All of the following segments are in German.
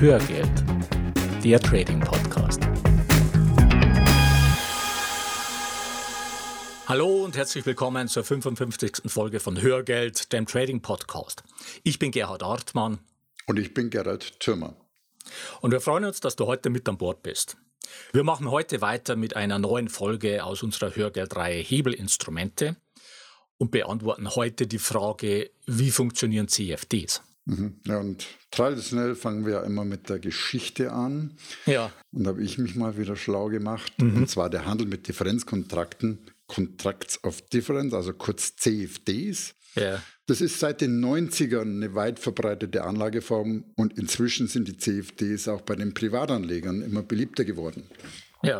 Hörgeld, der Trading Podcast. Hallo und herzlich willkommen zur 55. Folge von Hörgeld, dem Trading Podcast. Ich bin Gerhard Artmann. Und ich bin Gerhard Thürmer. Und wir freuen uns, dass du heute mit an Bord bist. Wir machen heute weiter mit einer neuen Folge aus unserer Hörgeldreihe Hebelinstrumente und beantworten heute die Frage, wie funktionieren CFDs? Mhm. Ja, und traditionell fangen wir ja immer mit der Geschichte an. Ja. Und da habe ich mich mal wieder schlau gemacht. Mhm. Und zwar der Handel mit Differenzkontrakten, Contracts of Difference, also kurz CFDs. Ja. Das ist seit den 90ern eine weit verbreitete Anlageform und inzwischen sind die CFDs auch bei den Privatanlegern immer beliebter geworden. Ja.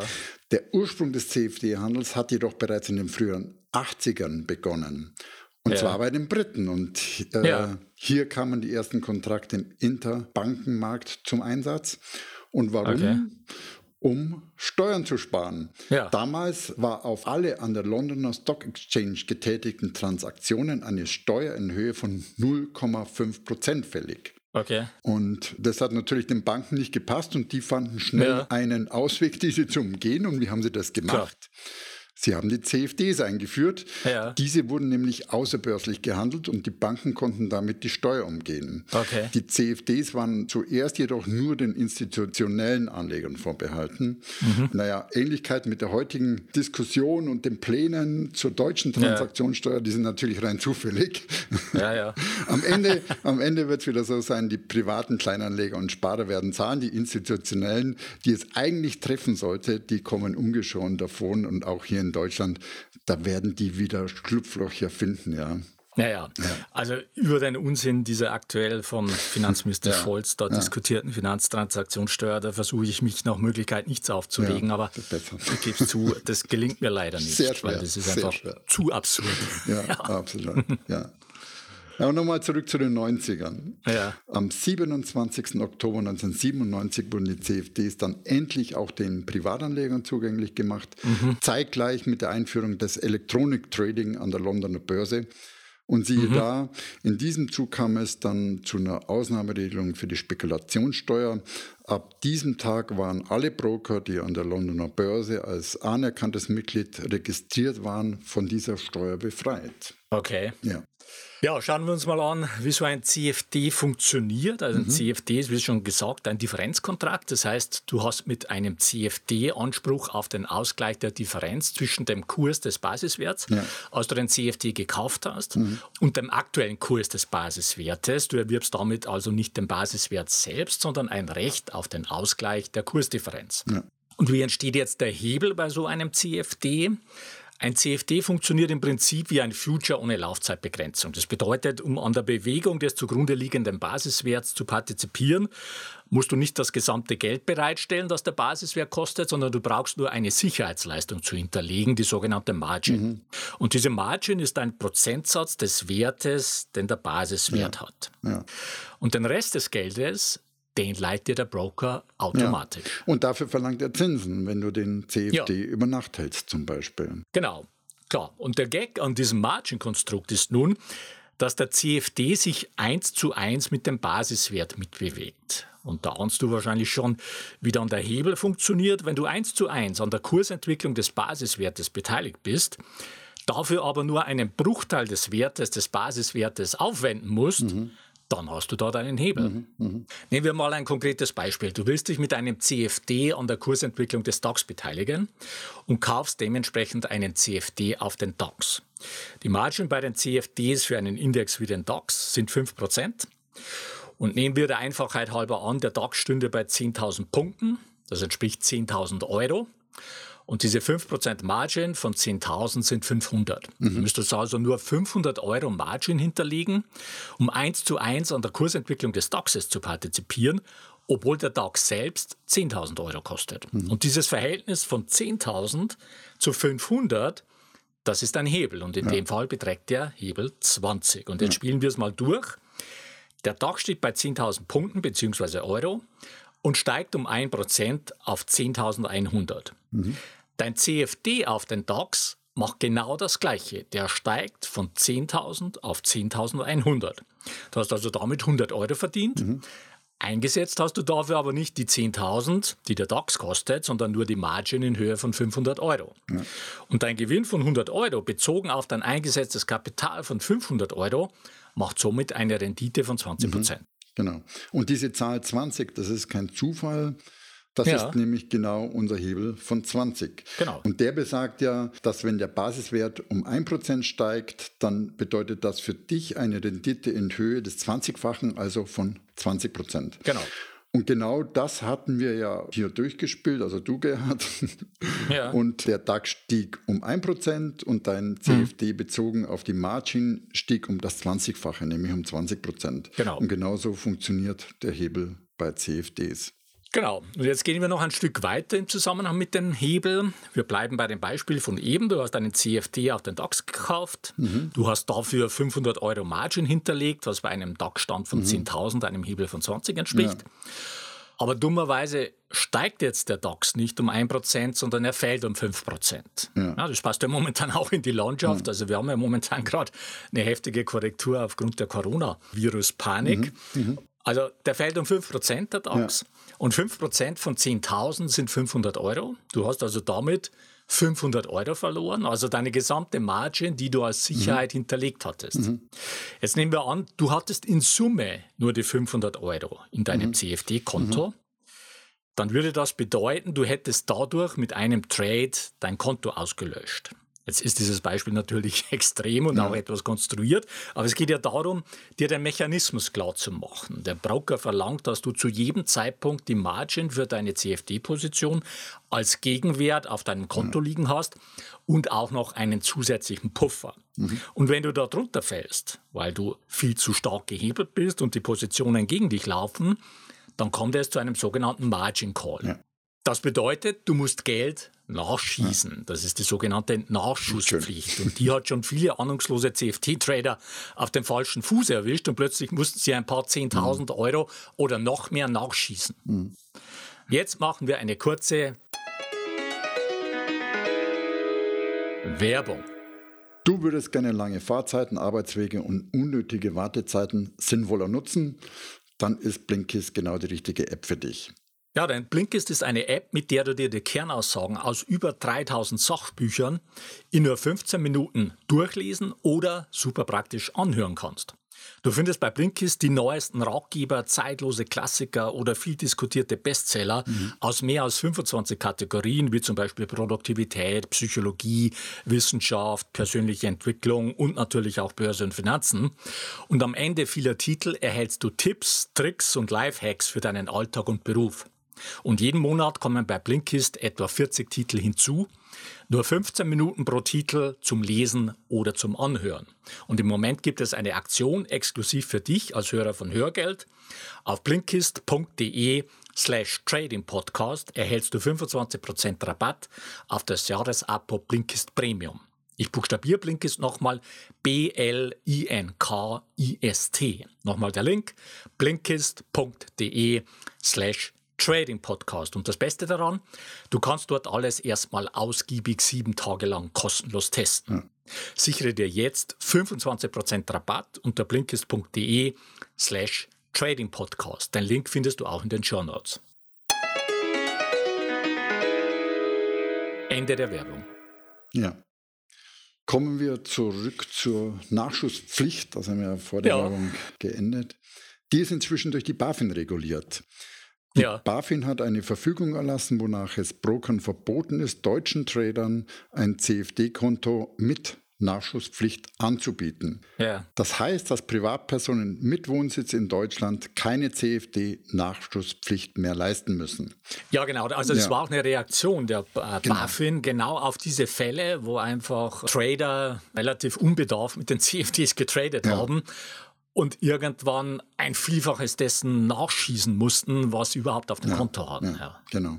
Der Ursprung des CFD-Handels hat jedoch bereits in den früheren 80ern begonnen. Und ja. zwar bei den Briten. Und äh, ja. hier kamen die ersten Kontrakte im Interbankenmarkt zum Einsatz. Und warum? Okay. Um Steuern zu sparen. Ja. Damals war auf alle an der Londoner Stock Exchange getätigten Transaktionen eine Steuer in Höhe von 0,5 Prozent fällig. Okay. Und das hat natürlich den Banken nicht gepasst und die fanden schnell ja. einen Ausweg, diese zu umgehen. Und wie haben sie das gemacht? Klar. Sie haben die CFDs eingeführt. Ja. Diese wurden nämlich außerbörslich gehandelt und die Banken konnten damit die Steuer umgehen. Okay. Die CFDs waren zuerst jedoch nur den institutionellen Anlegern vorbehalten. Mhm. Naja, Ähnlichkeit mit der heutigen Diskussion und den Plänen zur deutschen Transaktionssteuer, die sind natürlich rein zufällig. Ja, ja. am Ende, am Ende wird es wieder so sein, die privaten Kleinanleger und Sparer werden zahlen, die institutionellen, die es eigentlich treffen sollte, die kommen ungeschont davon und auch hier in in Deutschland, da werden die wieder Schlupflöcher finden, ja. Naja, ja. also über den Unsinn dieser aktuell von Finanzminister ja. Scholz da ja. diskutierten Finanztransaktionssteuer, da versuche ich mich nach Möglichkeit nichts aufzuregen, aber ich gebe zu, das gelingt mir leider nicht, Sehr schwer. weil das ist einfach zu absurd. Ja, absolut. Ja. Aber nochmal zurück zu den 90ern. Ja. Am 27. Oktober 1997 wurden die CFDs dann endlich auch den Privatanlegern zugänglich gemacht, mhm. zeitgleich mit der Einführung des Electronic Trading an der Londoner Börse. Und siehe mhm. da, in diesem Zug kam es dann zu einer Ausnahmeregelung für die Spekulationssteuer. Ab diesem Tag waren alle Broker, die an der Londoner Börse als anerkanntes Mitglied registriert waren, von dieser Steuer befreit. Okay. Ja. Ja, schauen wir uns mal an, wie so ein CFD funktioniert. Also ein mhm. CFD ist, wie schon gesagt, ein Differenzkontrakt. Das heißt, du hast mit einem CFD Anspruch auf den Ausgleich der Differenz zwischen dem Kurs des Basiswerts, ja. als du den CFD gekauft hast, mhm. und dem aktuellen Kurs des Basiswertes. Du erwirbst damit also nicht den Basiswert selbst, sondern ein Recht auf den Ausgleich der Kursdifferenz. Ja. Und wie entsteht jetzt der Hebel bei so einem CFD? Ein CFD funktioniert im Prinzip wie ein Future ohne Laufzeitbegrenzung. Das bedeutet, um an der Bewegung des zugrunde liegenden Basiswerts zu partizipieren, musst du nicht das gesamte Geld bereitstellen, das der Basiswert kostet, sondern du brauchst nur eine Sicherheitsleistung zu hinterlegen, die sogenannte Margin. Mhm. Und diese Margin ist ein Prozentsatz des Wertes, den der Basiswert ja. hat. Ja. Und den Rest des Geldes den leiht dir der Broker automatisch. Ja. Und dafür verlangt er Zinsen, wenn du den CFD ja. über Nacht hältst zum Beispiel. Genau, klar. Und der Gag an diesem Margin-Konstrukt ist nun, dass der CFD sich eins zu eins mit dem Basiswert mitbewegt. Und da ahnst du wahrscheinlich schon, wie dann der Hebel funktioniert, wenn du eins zu eins an der Kursentwicklung des Basiswertes beteiligt bist, dafür aber nur einen Bruchteil des Wertes des Basiswertes aufwenden musst, mhm dann hast du dort einen Hebel. Mhm, mh. Nehmen wir mal ein konkretes Beispiel. Du willst dich mit einem CFD an der Kursentwicklung des DAX beteiligen und kaufst dementsprechend einen CFD auf den DAX. Die Margen bei den CFDs für einen Index wie den DAX sind 5%. Und nehmen wir der Einfachheit halber an, der DAX stünde bei 10.000 Punkten, das entspricht 10.000 Euro. Und diese 5% Margin von 10.000 sind 500. Mhm. Du müsstest also nur 500 Euro Margin hinterlegen, um eins zu eins an der Kursentwicklung des DAXes zu partizipieren, obwohl der DAX selbst 10.000 Euro kostet. Mhm. Und dieses Verhältnis von 10.000 zu 500 das ist ein Hebel und in ja. dem Fall beträgt der Hebel 20. Und jetzt ja. spielen wir es mal durch. Der DAX steht bei 10.000 Punkten bzw. Euro und steigt um 1% auf 10.100. Mhm. Dein CFD auf den DAX macht genau das Gleiche. Der steigt von 10.000 auf 10.100. Du hast also damit 100 Euro verdient. Mhm. Eingesetzt hast du dafür aber nicht die 10.000, die der DAX kostet, sondern nur die Margin in Höhe von 500 Euro. Ja. Und dein Gewinn von 100 Euro bezogen auf dein eingesetztes Kapital von 500 Euro macht somit eine Rendite von 20 Prozent. Mhm. Genau. Und diese Zahl 20, das ist kein Zufall. Das ja. ist nämlich genau unser Hebel von 20. Genau. Und der besagt ja, dass wenn der Basiswert um 1% steigt, dann bedeutet das für dich eine Rendite in Höhe des 20-fachen, also von 20%. Genau. Und genau das hatten wir ja hier durchgespielt, also du Gerhard. Ja. Und der DAX stieg um 1% und dein CFD mhm. bezogen auf die Margin stieg um das 20-fache, nämlich um 20%. Genau. Und genauso funktioniert der Hebel bei CFDs. Genau. Und jetzt gehen wir noch ein Stück weiter im Zusammenhang mit dem Hebel. Wir bleiben bei dem Beispiel von eben. Du hast einen CFD auf den DAX gekauft. Mhm. Du hast dafür 500 Euro Margin hinterlegt, was bei einem DAX-Stand von mhm. 10.000 einem Hebel von 20 entspricht. Ja. Aber dummerweise steigt jetzt der DAX nicht um 1%, sondern er fällt um 5%. Ja. Ja, das passt ja momentan auch in die Landschaft. Ja. Also wir haben ja momentan gerade eine heftige Korrektur aufgrund der Coronavirus-Panik. Mhm. Mhm. Also der fällt um 5% der DAX. Ja. Und 5% von 10.000 sind 500 Euro. Du hast also damit 500 Euro verloren, also deine gesamte Margin, die du als Sicherheit mhm. hinterlegt hattest. Mhm. Jetzt nehmen wir an, du hattest in Summe nur die 500 Euro in deinem mhm. CFD-Konto. Mhm. Dann würde das bedeuten, du hättest dadurch mit einem Trade dein Konto ausgelöscht. Jetzt ist dieses Beispiel natürlich extrem und ja. auch etwas konstruiert, aber es geht ja darum, dir den Mechanismus klar zu machen. Der Broker verlangt, dass du zu jedem Zeitpunkt die Margin für deine CFD-Position als Gegenwert auf deinem Konto ja. liegen hast und auch noch einen zusätzlichen Puffer. Mhm. Und wenn du da drunter fällst, weil du viel zu stark gehebelt bist und die Positionen gegen dich laufen, dann kommt es zu einem sogenannten Margin Call. Ja. Das bedeutet, du musst Geld nachschießen. Das ist die sogenannte Nachschusspflicht. Und die hat schon viele ahnungslose CFT-Trader auf dem falschen Fuß erwischt und plötzlich mussten sie ein paar 10.000 mhm. Euro oder noch mehr nachschießen. Mhm. Jetzt machen wir eine kurze Werbung. Du würdest gerne lange Fahrzeiten, Arbeitswege und unnötige Wartezeiten sinnvoller nutzen? Dann ist Blinkist genau die richtige App für dich. Ja, denn Blinkist ist eine App, mit der du dir die Kernaussagen aus über 3000 Sachbüchern in nur 15 Minuten durchlesen oder super praktisch anhören kannst. Du findest bei Blinkist die neuesten Ratgeber, zeitlose Klassiker oder viel diskutierte Bestseller mhm. aus mehr als 25 Kategorien, wie zum Beispiel Produktivität, Psychologie, Wissenschaft, persönliche Entwicklung und natürlich auch Börse und Finanzen. Und am Ende vieler Titel erhältst du Tipps, Tricks und Lifehacks für deinen Alltag und Beruf. Und jeden Monat kommen bei Blinkist etwa 40 Titel hinzu. Nur 15 Minuten pro Titel zum Lesen oder zum Anhören. Und im Moment gibt es eine Aktion exklusiv für dich als Hörer von Hörgeld. Auf blinkist.de slash Trading Podcast erhältst du 25% Rabatt auf das Jahresabo Blinkist Premium. Ich buchstabiere Blinkist nochmal B-L-I-N-K-I-S-T. Nochmal der Link blinkist.de slash Trading Podcast. Und das Beste daran, du kannst dort alles erstmal ausgiebig sieben Tage lang kostenlos testen. Ja. Sichere dir jetzt 25% Rabatt unter blinkist.de slash Trading Podcast. Den Link findest du auch in den Show Notes. Ende der Werbung. Ja. Kommen wir zurück zur Nachschusspflicht. Das haben wir ja vor der ja. Werbung geendet. Die ist inzwischen durch die BaFin reguliert. Die ja. BaFin hat eine Verfügung erlassen, wonach es Brokern verboten ist, deutschen Tradern ein CFD-Konto mit Nachschusspflicht anzubieten. Ja. Das heißt, dass Privatpersonen mit Wohnsitz in Deutschland keine CFD-Nachschusspflicht mehr leisten müssen. Ja, genau. Also das ja. war auch eine Reaktion der äh, genau. BaFin genau auf diese Fälle, wo einfach Trader relativ unbedarft mit den CFDs getradet ja. haben und irgendwann ein Vielfaches dessen nachschießen mussten, was sie überhaupt auf dem ja, Konto hatten. Ja. Genau.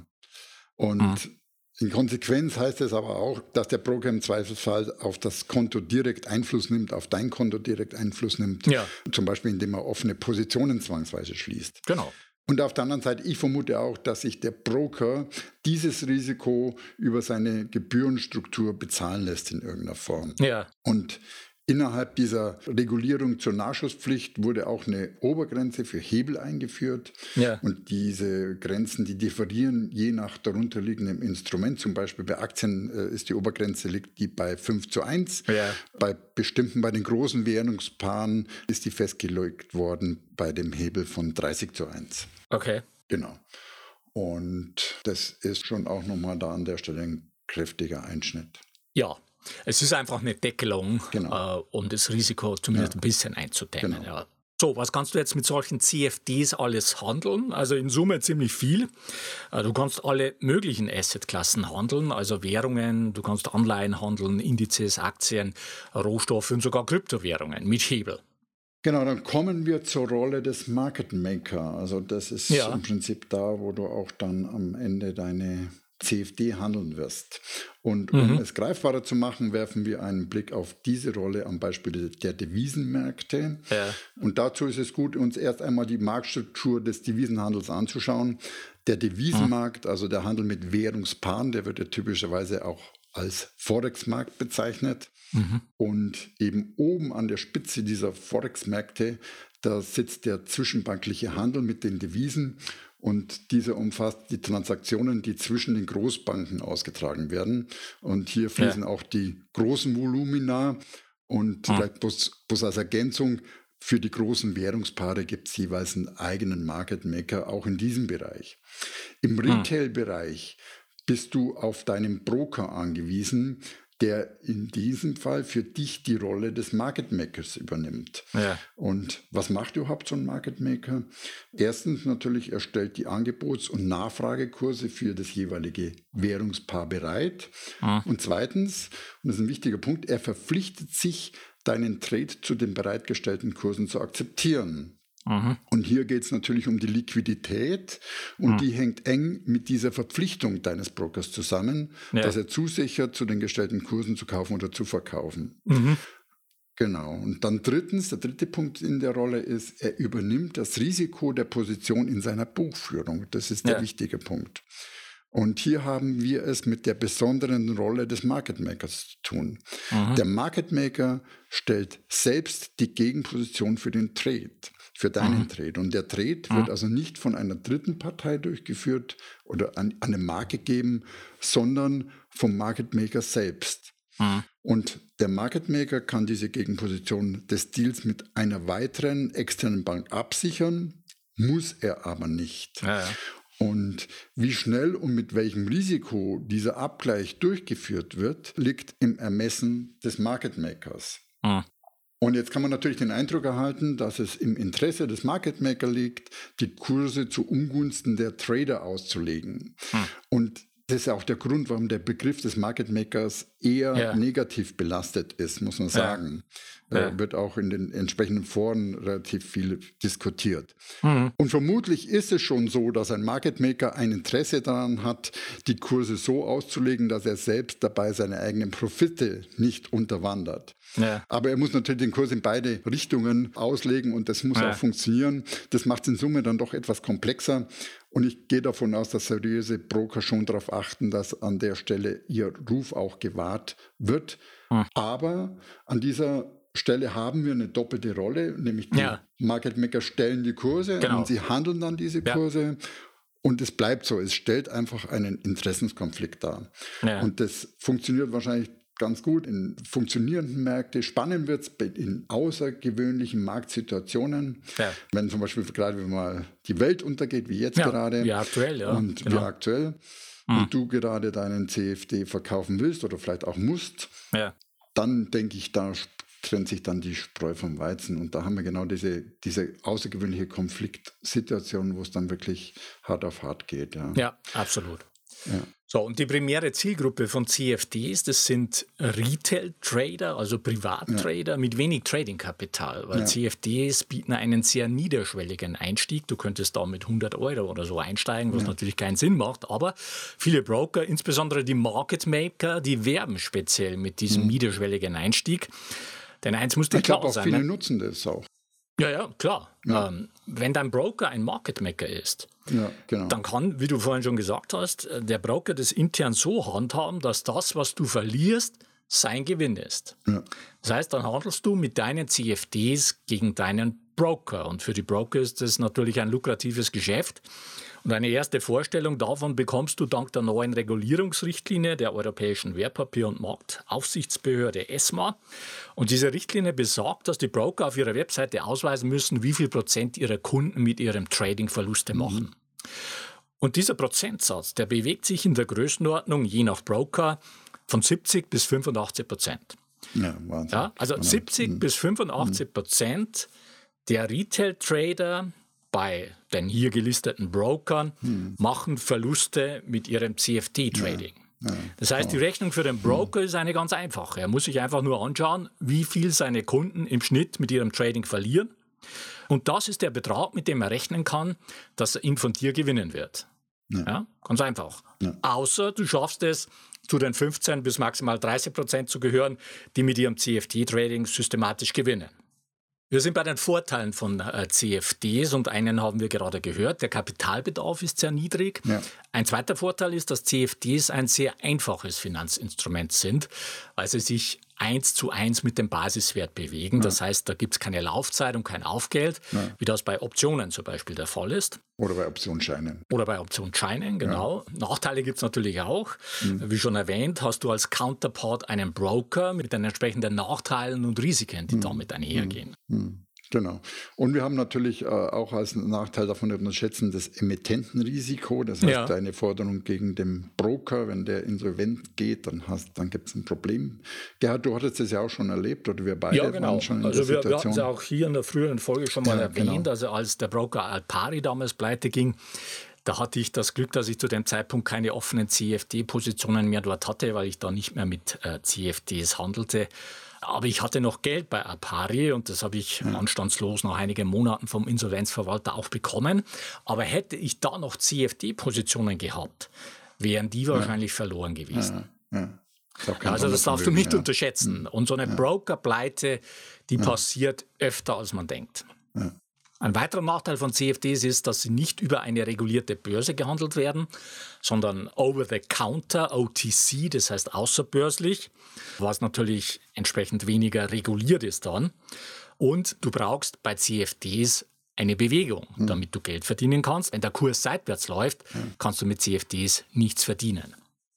Und mhm. in Konsequenz heißt es aber auch, dass der Broker im Zweifelsfall auf das Konto direkt Einfluss nimmt, auf dein Konto direkt Einfluss nimmt. Ja. Zum Beispiel, indem er offene Positionen zwangsweise schließt. Genau. Und auf der anderen Seite, ich vermute auch, dass sich der Broker dieses Risiko über seine Gebührenstruktur bezahlen lässt in irgendeiner Form. Ja. Und Innerhalb dieser Regulierung zur Nachschusspflicht wurde auch eine Obergrenze für Hebel eingeführt. Ja. Und diese Grenzen, die differieren je nach darunterliegendem Instrument. Zum Beispiel bei Aktien äh, ist die Obergrenze liegt die bei 5 zu 1. Ja. Bei bestimmten, bei den großen Währungspaaren ist die festgelegt worden bei dem Hebel von 30 zu 1. Okay. Genau. Und das ist schon auch nochmal da an der Stelle ein kräftiger Einschnitt. Ja, es ist einfach eine Deckelung, genau. äh, um das Risiko zumindest ja. ein bisschen einzudämmen. Genau. Ja. So, was kannst du jetzt mit solchen CFDs alles handeln? Also in Summe ziemlich viel. Äh, du kannst alle möglichen Assetklassen handeln, also Währungen, du kannst Anleihen handeln, Indizes, Aktien, Rohstoffe und sogar Kryptowährungen mit Hebel. Genau, dann kommen wir zur Rolle des Market Maker. Also das ist ja. im Prinzip da, wo du auch dann am Ende deine CFD handeln wirst. Und um mhm. es greifbarer zu machen, werfen wir einen Blick auf diese Rolle am Beispiel der Devisenmärkte. Ja. Und dazu ist es gut, uns erst einmal die Marktstruktur des Devisenhandels anzuschauen. Der Devisenmarkt, mhm. also der Handel mit Währungspaaren, der wird ja typischerweise auch als Forex-Markt bezeichnet. Mhm. Und eben oben an der Spitze dieser Forex-Märkte, da sitzt der zwischenbankliche Handel mit den Devisen und dieser umfasst die Transaktionen, die zwischen den Großbanken ausgetragen werden. Und hier fließen ja. auch die großen Volumina. Und ja. vielleicht bloß, bloß als Ergänzung, für die großen Währungspaare gibt es jeweils einen eigenen Market Maker, auch in diesem Bereich. Im Retail-Bereich bist du auf deinen Broker angewiesen, der in diesem Fall für dich die Rolle des Market Makers übernimmt. Ja. Und was macht überhaupt so ein Market Maker? Erstens natürlich, er stellt die Angebots- und Nachfragekurse für das jeweilige Währungspaar bereit. Mhm. Und zweitens, und das ist ein wichtiger Punkt, er verpflichtet sich, deinen Trade zu den bereitgestellten Kursen zu akzeptieren. Mhm. Und hier geht es natürlich um die Liquidität und mhm. die hängt eng mit dieser Verpflichtung deines Brokers zusammen, ja. dass er zusichert, zu den gestellten Kursen zu kaufen oder zu verkaufen. Mhm. Genau. Und dann drittens, der dritte Punkt in der Rolle ist, er übernimmt das Risiko der Position in seiner Buchführung. Das ist der ja. wichtige Punkt. Und hier haben wir es mit der besonderen Rolle des Market Makers zu tun. Mhm. Der Market Maker stellt selbst die Gegenposition für den Trade für deinen mhm. Trade. Und der Trade mhm. wird also nicht von einer dritten Partei durchgeführt oder an, an eine Marke gegeben, sondern vom Market Maker selbst. Mhm. Und der Market Maker kann diese Gegenposition des Deals mit einer weiteren externen Bank absichern, muss er aber nicht. Ja, ja. Und wie schnell und mit welchem Risiko dieser Abgleich durchgeführt wird, liegt im Ermessen des Market Makers. Mhm. Und jetzt kann man natürlich den Eindruck erhalten, dass es im Interesse des Market Maker liegt, die Kurse zu Ungunsten der Trader auszulegen. Hm. Und das ist ja auch der Grund, warum der Begriff des Market Makers eher ja. negativ belastet ist, muss man sagen. Ja. Äh, wird auch in den entsprechenden Foren relativ viel diskutiert. Mhm. Und vermutlich ist es schon so, dass ein Market Maker ein Interesse daran hat, die Kurse so auszulegen, dass er selbst dabei seine eigenen Profite nicht unterwandert. Ja. Aber er muss natürlich den Kurs in beide Richtungen auslegen und das muss ja. auch funktionieren. Das macht es in Summe dann doch etwas komplexer. Und ich gehe davon aus, dass seriöse Broker schon darauf achten, dass an der Stelle ihr Ruf auch gewahrt wird. Hm. Aber an dieser Stelle haben wir eine doppelte Rolle, nämlich die ja. Market Maker stellen die Kurse genau. und sie handeln dann diese Kurse. Ja. Und es bleibt so, es stellt einfach einen Interessenskonflikt dar. Ja. Und das funktioniert wahrscheinlich ganz gut in funktionierenden Märkten. Spannend wird es in außergewöhnlichen Marktsituationen. Ja. Wenn zum Beispiel gerade wenn mal die Welt untergeht, wie jetzt ja, gerade. Wie aktuell, ja. Und genau. wie aktuell. Hm. Und du gerade deinen CFD verkaufen willst oder vielleicht auch musst, ja. dann denke ich, da trennt sich dann die Spreu vom Weizen. Und da haben wir genau diese, diese außergewöhnliche Konfliktsituation, wo es dann wirklich hart auf hart geht. Ja, ja absolut. Ja. So, und die primäre Zielgruppe von CFDs, das sind Retail-Trader, also Privattrader ja. mit wenig Trading-Kapital, weil ja. CFDs bieten einen sehr niederschwelligen Einstieg. Du könntest da mit 100 Euro oder so einsteigen, was ja. natürlich keinen Sinn macht, aber viele Broker, insbesondere die Market Maker, die werben speziell mit diesem mhm. niederschwelligen Einstieg. Denn eins muss dir ich klar sein. Viele ne? nutzen das auch. Ja, ja, klar. Ähm, wenn dein Broker ein Market Maker ist, ja, genau. dann kann, wie du vorhin schon gesagt hast, äh, der Broker das intern so handhaben, dass das, was du verlierst, sein Gewinn ist. Ja. Das heißt, dann handelst du mit deinen CFDs gegen deinen Broker. Und für die Broker ist das natürlich ein lukratives Geschäft. Und eine erste Vorstellung davon bekommst du dank der neuen Regulierungsrichtlinie der Europäischen Wertpapier- und Marktaufsichtsbehörde ESMA. Und diese Richtlinie besagt, dass die Broker auf ihrer Webseite ausweisen müssen, wie viel Prozent ihrer Kunden mit ihrem Trading Verluste machen. Mhm. Und dieser Prozentsatz, der bewegt sich in der Größenordnung je nach Broker von 70 bis 85 Prozent. Ja, Wahnsinn. Ja, also genau. 70 mhm. bis 85 Prozent der Retail-Trader bei den hier gelisteten Brokern hm. machen Verluste mit ihrem CFD-Trading. Ja, ja, das heißt, die Rechnung für den hm. Broker ist eine ganz einfache. Er muss sich einfach nur anschauen, wie viel seine Kunden im Schnitt mit ihrem Trading verlieren. Und das ist der Betrag, mit dem er rechnen kann, dass er ihn von dir gewinnen wird. Ja. ja ganz einfach. Außer du schaffst es, zu den 15 bis maximal 30 Prozent zu gehören, die mit ihrem CFD-Trading systematisch gewinnen. Wir sind bei den Vorteilen von äh, CFDs und einen haben wir gerade gehört. Der Kapitalbedarf ist sehr niedrig. Ja. Ein zweiter Vorteil ist, dass CFDs ein sehr einfaches Finanzinstrument sind, weil sie sich eins zu eins mit dem Basiswert bewegen. Ja. Das heißt, da gibt es keine Laufzeit und kein Aufgeld, ja. wie das bei Optionen zum Beispiel der Fall ist. Oder bei Optionsscheinen. Oder bei Optionsscheinen, genau. Ja. Nachteile gibt es natürlich auch. Mhm. Wie schon erwähnt, hast du als Counterpart einen Broker mit den entsprechenden Nachteilen und Risiken, die mhm. damit einhergehen. Mhm. Genau. Und wir haben natürlich äh, auch als Nachteil davon unterschätzen das Emittentenrisiko. Das heißt, ja. deine Forderung gegen den Broker, wenn der insolvent geht, dann, dann gibt es ein Problem. Gerhard, du hattest das ja auch schon erlebt oder wir beide ja, genau. waren schon in also der wir, wir hatten es auch hier in der früheren Folge schon mal ja, erwähnt. Genau. Also als der Broker Alpari damals pleite ging, da hatte ich das Glück, dass ich zu dem Zeitpunkt keine offenen CFD-Positionen mehr dort hatte, weil ich da nicht mehr mit äh, CFDs handelte. Aber ich hatte noch Geld bei Apari und das habe ich ja. anstandslos nach einigen Monaten vom Insolvenzverwalter auch bekommen. Aber hätte ich da noch CFD-Positionen gehabt, wären die wahrscheinlich ja. verloren gewesen. Ja. Also das darfst du nicht unterschätzen. Und so eine Broker-Pleite, die passiert öfter, als man denkt. Ein weiterer Nachteil von CFDs ist, dass sie nicht über eine regulierte Börse gehandelt werden, sondern over the counter, OTC, das heißt außerbörslich, was natürlich entsprechend weniger reguliert ist dann. Und du brauchst bei CFDs eine Bewegung, hm. damit du Geld verdienen kannst. Wenn der Kurs seitwärts läuft, kannst du mit CFDs nichts verdienen.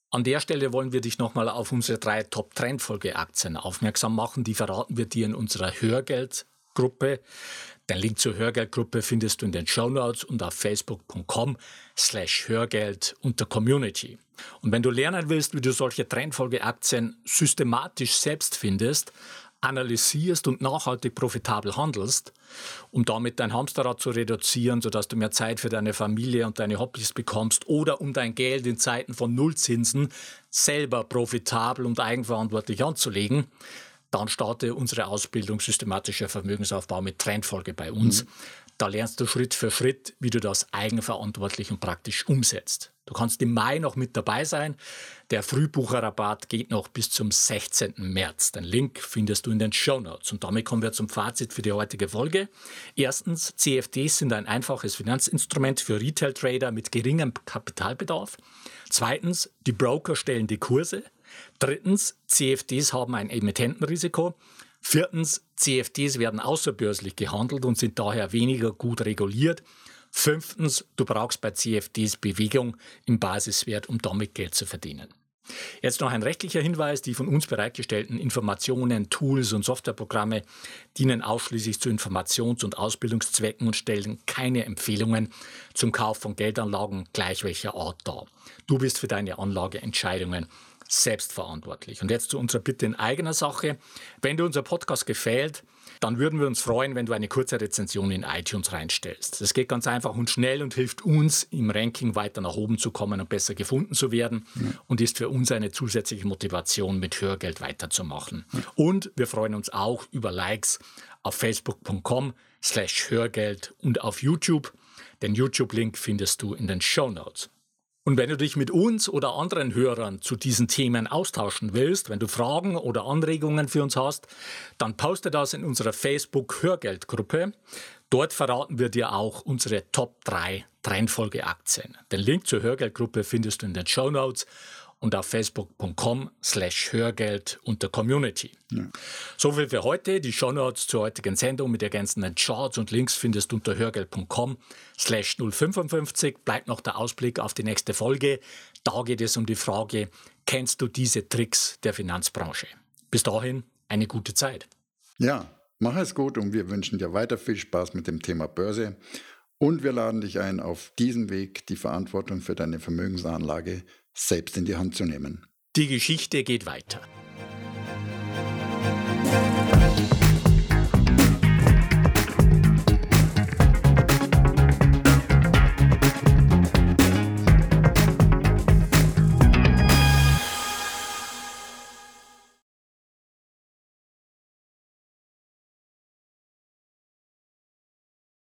An der Stelle wollen wir dich nochmal auf unsere drei Top-Trendfolge-Aktien aufmerksam machen. Die verraten wir dir in unserer Hörgeldgruppe. Den Link zur Hörgeldgruppe findest du in den Show Notes und auf facebook.com slash Hörgeld unter Community. Und wenn du lernen willst, wie du solche Trendfolgeaktien systematisch selbst findest, analysierst und nachhaltig profitabel handelst, um damit dein Hamsterrad zu reduzieren, sodass du mehr Zeit für deine Familie und deine Hobbys bekommst oder um dein Geld in Zeiten von Nullzinsen selber profitabel und eigenverantwortlich anzulegen, dann starte unsere Ausbildung systematischer Vermögensaufbau mit Trendfolge bei uns. Mhm. Da lernst du Schritt für Schritt, wie du das eigenverantwortlich und praktisch umsetzt. Du kannst im Mai noch mit dabei sein. Der Frühbucherrabatt geht noch bis zum 16. März. Den Link findest du in den Show Notes. Und damit kommen wir zum Fazit für die heutige Folge. Erstens, CFDs sind ein einfaches Finanzinstrument für Retail-Trader mit geringem Kapitalbedarf. Zweitens, die Broker stellen die Kurse. Drittens, CFDs haben ein Emittentenrisiko. Viertens, CFDs werden außerbörslich gehandelt und sind daher weniger gut reguliert. Fünftens, du brauchst bei CFDs Bewegung im Basiswert, um damit Geld zu verdienen. Jetzt noch ein rechtlicher Hinweis. Die von uns bereitgestellten Informationen, Tools und Softwareprogramme dienen ausschließlich zu Informations- und Ausbildungszwecken und stellen keine Empfehlungen zum Kauf von Geldanlagen gleich welcher Art dar. Du bist für deine Anlageentscheidungen selbstverantwortlich. Und jetzt zu unserer Bitte in eigener Sache. Wenn dir unser Podcast gefällt, dann würden wir uns freuen, wenn du eine kurze Rezension in iTunes reinstellst. Das geht ganz einfach und schnell und hilft uns, im Ranking weiter nach oben zu kommen und besser gefunden zu werden ja. und ist für uns eine zusätzliche Motivation, mit Hörgeld weiterzumachen. Ja. Und wir freuen uns auch über Likes auf facebook.com slash Hörgeld und auf YouTube. Den YouTube-Link findest du in den Show Notes. Und wenn du dich mit uns oder anderen Hörern zu diesen Themen austauschen willst, wenn du Fragen oder Anregungen für uns hast, dann poste das in unserer Facebook-Hörgeldgruppe. Dort verraten wir dir auch unsere Top 3 Trendfolge-Aktien. Den Link zur Hörgeldgruppe findest du in den Show Notes. Und auf facebook.com slash Hörgeld unter Community. Ja. So viel für heute. Die Shownotes zur heutigen Sendung mit ergänzenden Charts und Links findest du unter hörgeld.com slash 055. Bleibt noch der Ausblick auf die nächste Folge. Da geht es um die Frage, kennst du diese Tricks der Finanzbranche? Bis dahin eine gute Zeit. Ja, mach es gut und wir wünschen dir weiter viel Spaß mit dem Thema Börse. Und wir laden dich ein, auf diesem Weg die Verantwortung für deine Vermögensanlage selbst in die Hand zu nehmen. Die Geschichte geht weiter.